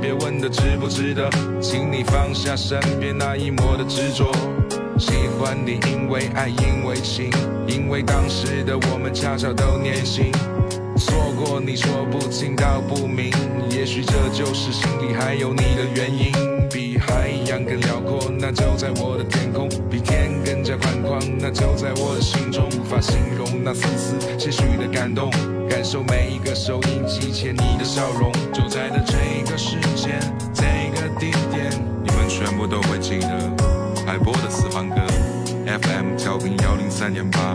别问的值不值得，请你放下身边那一抹的执着。喜欢你，因为爱，因为情，因为当时的我们恰巧都年轻。错过你说不清道不明，也许这就是心里还有你的原因。比海洋更辽阔，那就在我的天空；比天更在宽广，那就在我的心中。无法形容那丝丝些许的感动，感受每一个收音机前你的笑容。就在的这个时间，这个地点，你们全部都会记得。海波的私房歌，FM 调频幺零三点八，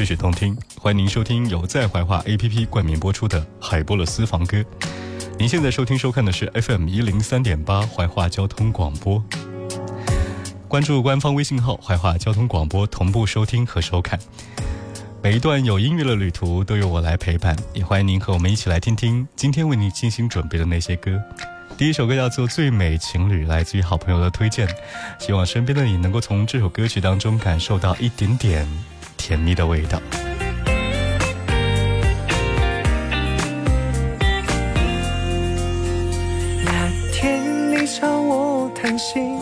曲曲动听，欢迎您收听由在怀化 APP 冠名播出的海波勒私房歌。您现在收听收看的是 FM 一零三点八怀化交通广播。关注官方微信号“怀化交通广播”，同步收听和收看。每一段有音乐的旅途都由我来陪伴，也欢迎您和我们一起来听听今天为你精心准备的那些歌。第一首歌叫做《最美情侣》，来自于好朋友的推荐。希望身边的你能够从这首歌曲当中感受到一点点甜蜜的味道。那天你找我谈心，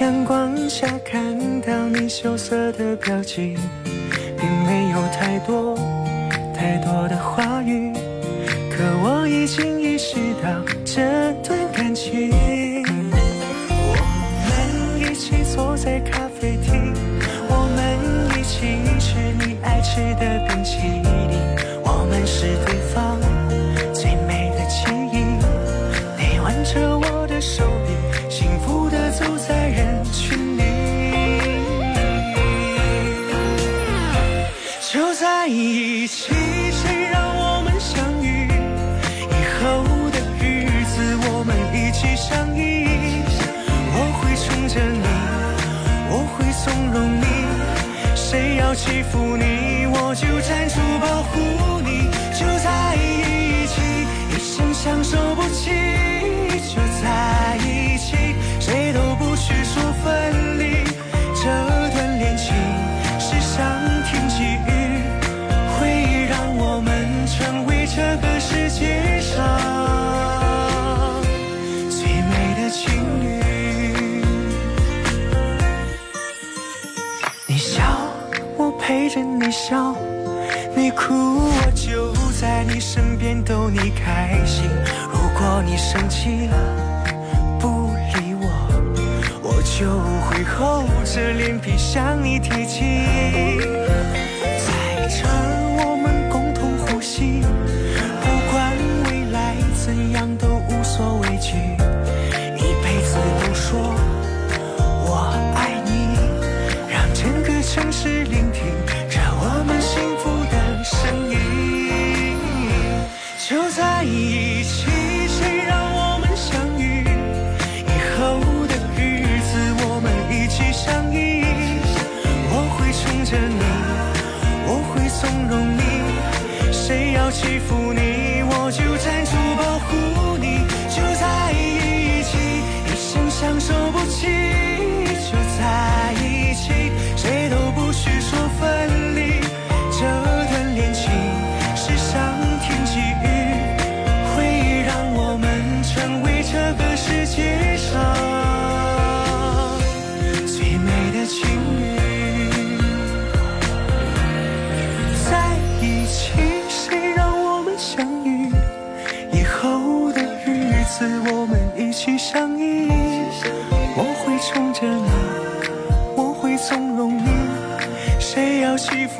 阳光下看到你羞涩的表情，并没有太多太多的话语，可我已经意识到这段感情。冰淇淋，我们是对方最美的记忆。你挽着我的手臂，幸福的走在人群里。就在一起，谁让我们相遇？以后的日子，我们一起相依。我会宠着你，我会纵容你。谁要欺负你，就站出保护你。就在一起，一生相守不弃。开心。如果你生气了，不理我，我就会厚着脸皮向你提起。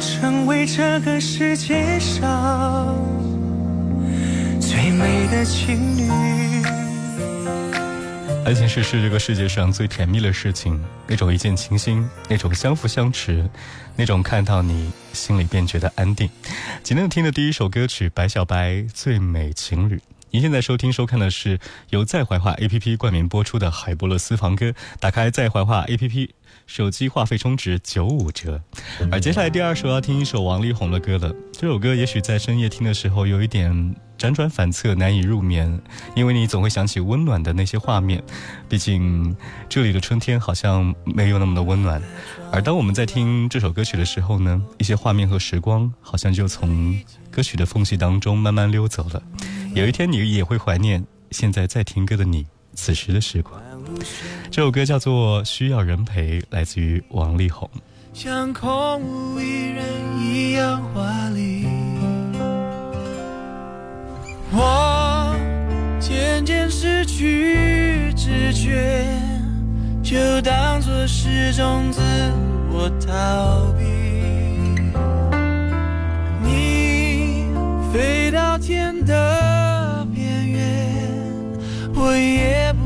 成为这个世界上最美的情侣。爱情是是这个世界上最甜蜜的事情，那种一见倾心，那种相扶相持，那种看到你心里便觉得安定。今天听的第一首歌曲《白小白最美情侣》，您现在收听收看的是由在怀化 APP 冠名播出的海波勒私房歌。打开在怀化 APP，手机话费充值九五折。而接下来第二首要听一首王力宏的歌了，这首歌也许在深夜听的时候有一点。辗转反侧，难以入眠，因为你总会想起温暖的那些画面。毕竟这里的春天好像没有那么的温暖。而当我们在听这首歌曲的时候呢，一些画面和时光好像就从歌曲的缝隙当中慢慢溜走了。有一天你也会怀念现在在听歌的你此时的时光。这首歌叫做《需要人陪》，来自于王力宏。像空无一人一样华丽。我渐渐失去知觉，就当作是种自我逃避。你飞到天的边缘，我也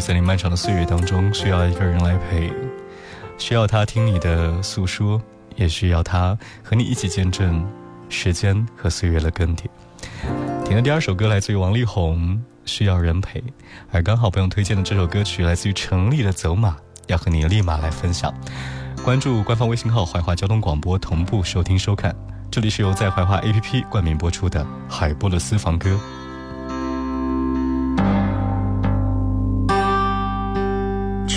在你漫长的岁月当中，需要一个人来陪，需要他听你的诉说，也需要他和你一起见证时间和岁月的更迭。听的第二首歌来自于王力宏，《需要人陪》，而刚好朋友推荐的这首歌曲来自于陈粒的《走马》，要和你立马来分享。关注官方微信号“怀化交通广播”，同步收听收看。这里是由在怀化 APP 冠名播出的海波的私房歌。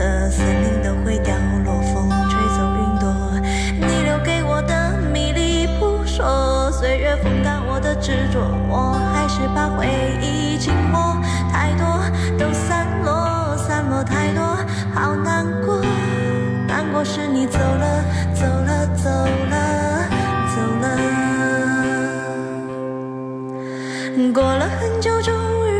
的，森林都会掉落，风吹走云朵。你留给我的迷离扑朔，岁月风干我的执着，我还是把回忆紧握。太多都散落，散落太多，好难过，难过是你走了，走了，走了，走了。过了很久，终于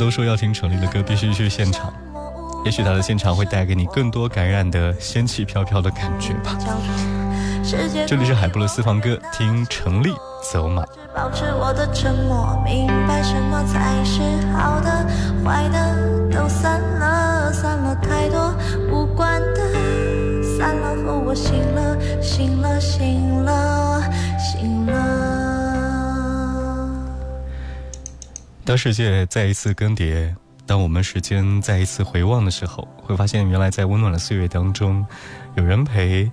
都说要听程丽的歌，必须去现场。也许他的现场会带给你更多感染的仙气飘飘的感觉吧。这里是海波的私房歌，听程丽走马。保持我的沉默，明白什么才是好的，坏的都散了，散了太多无关的，散了后我醒了，醒了，醒了，醒了。当世界再一次更迭，当我们时间再一次回望的时候，会发现原来在温暖的岁月当中，有人陪，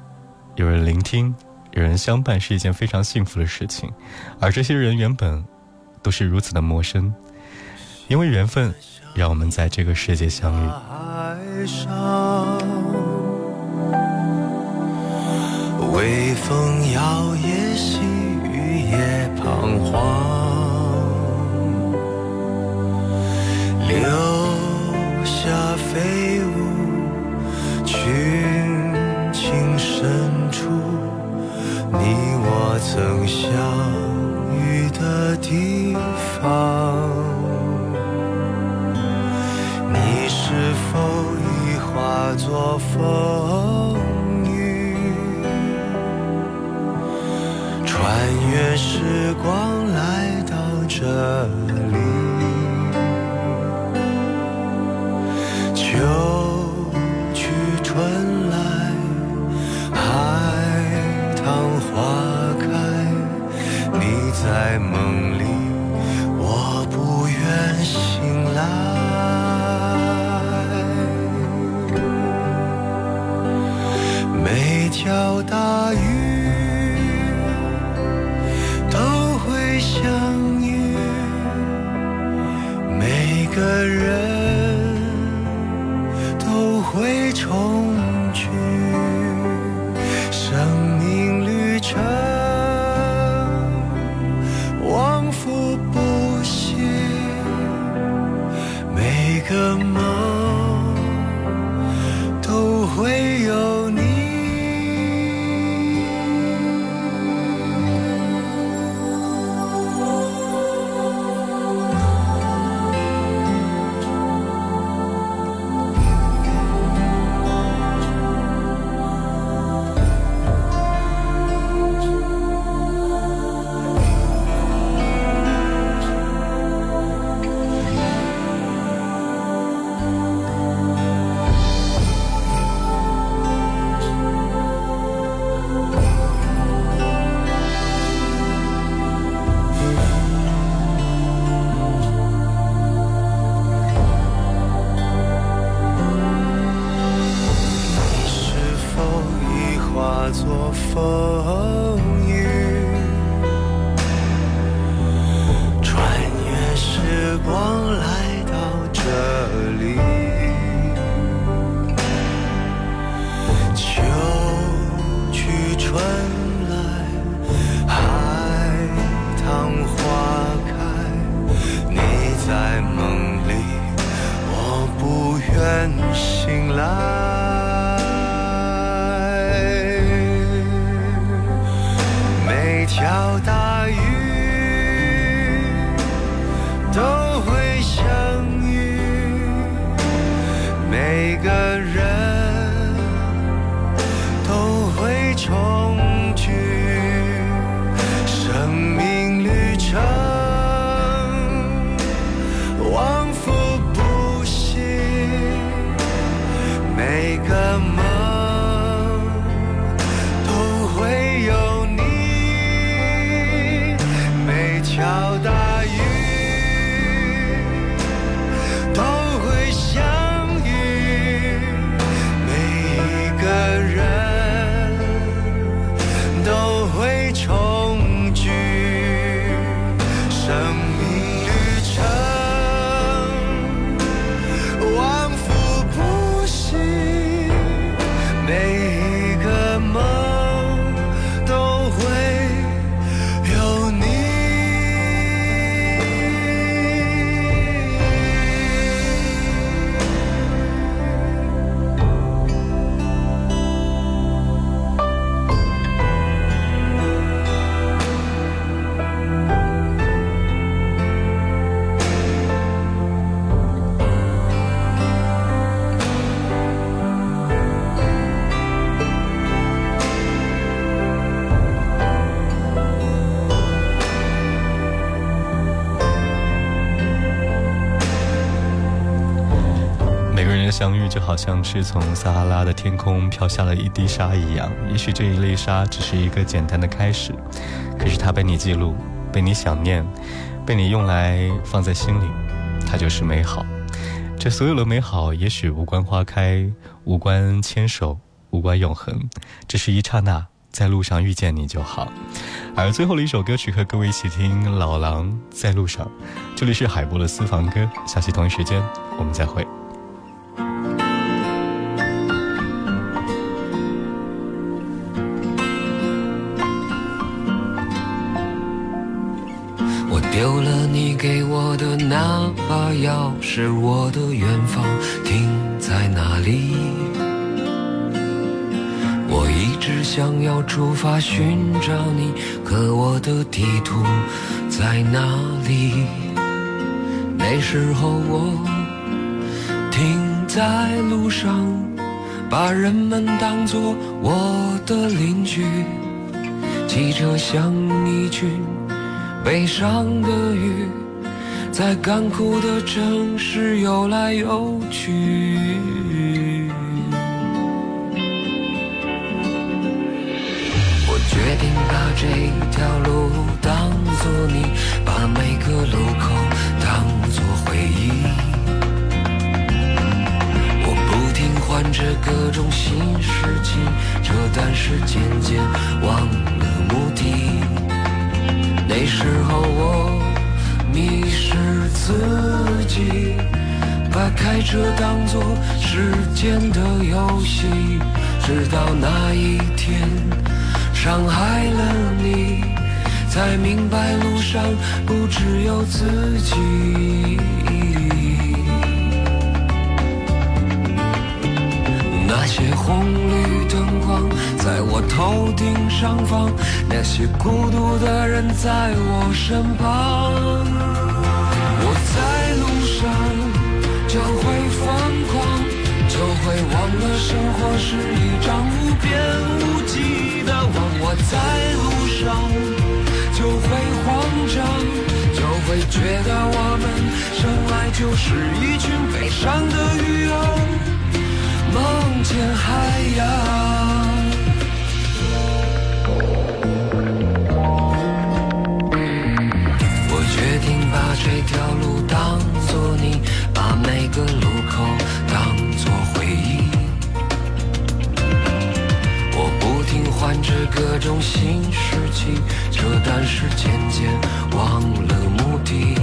有人聆听，有人相伴，是一件非常幸福的事情。而这些人原本都是如此的陌生，因为缘分，让我们在这个世界相遇。微风摇曳，细雨也彷徨，留下飞舞，群情深处，你我曾相遇的地方。你是否已化作风雨，穿越时光来到这重相遇就好像是从撒哈拉的天空飘下了一滴沙一样，也许这一粒沙只是一个简单的开始，可是它被你记录，被你想念，被你用来放在心里，它就是美好。这所有的美好，也许无关花开，无关牵手，无关永恒，只是一刹那，在路上遇见你就好。而最后的一首歌曲，和各位一起听老狼在路上。这里是海波的私房歌，下期同一时间我们再会。给我的那把钥匙，我的远方停在哪里？我一直想要出发寻找你，可我的地图在哪里？那时候我停在路上，把人们当作我的邻居，汽车像一群悲伤的鱼，在干枯的城市游来游去。我决定把这条路当作你，把每个路口当作回忆。我不停换着各种。新事情，这但是渐渐忘了目的。那时候我迷失自己，把开车当作时间的游戏，直到那一天伤害了你，才明白路上不只有自己。些红绿灯光在我头顶上方，那些孤独的人在我身旁。我在路上就会疯狂，就会忘了生活是一张无边无际的网。我在路上就会慌张，就会觉得我们生来就是一群悲伤的鱼儿。梦见海洋，我决定把这条路当作你，把每个路口当作回忆。我不停换着各种新事情，这但是渐渐忘了目的。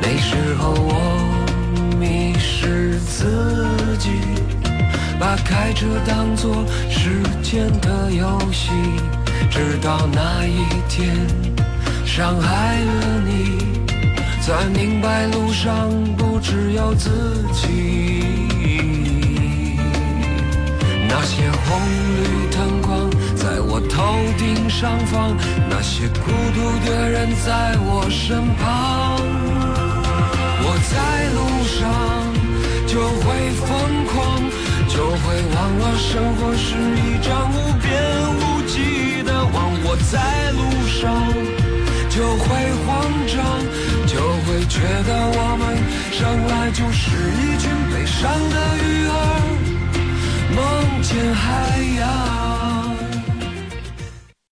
那时候我是自己，把开车当作时间的游戏，直到那一天伤害了你，才明白路上不只有自己。那些红绿灯光在我头顶上方，那些孤独的人在我身旁。我在路上就会疯狂，就会忘了生活是一张无边无际的网。我在路上就会慌张，就会觉得我们生来就是一群悲伤的鱼儿，梦见海洋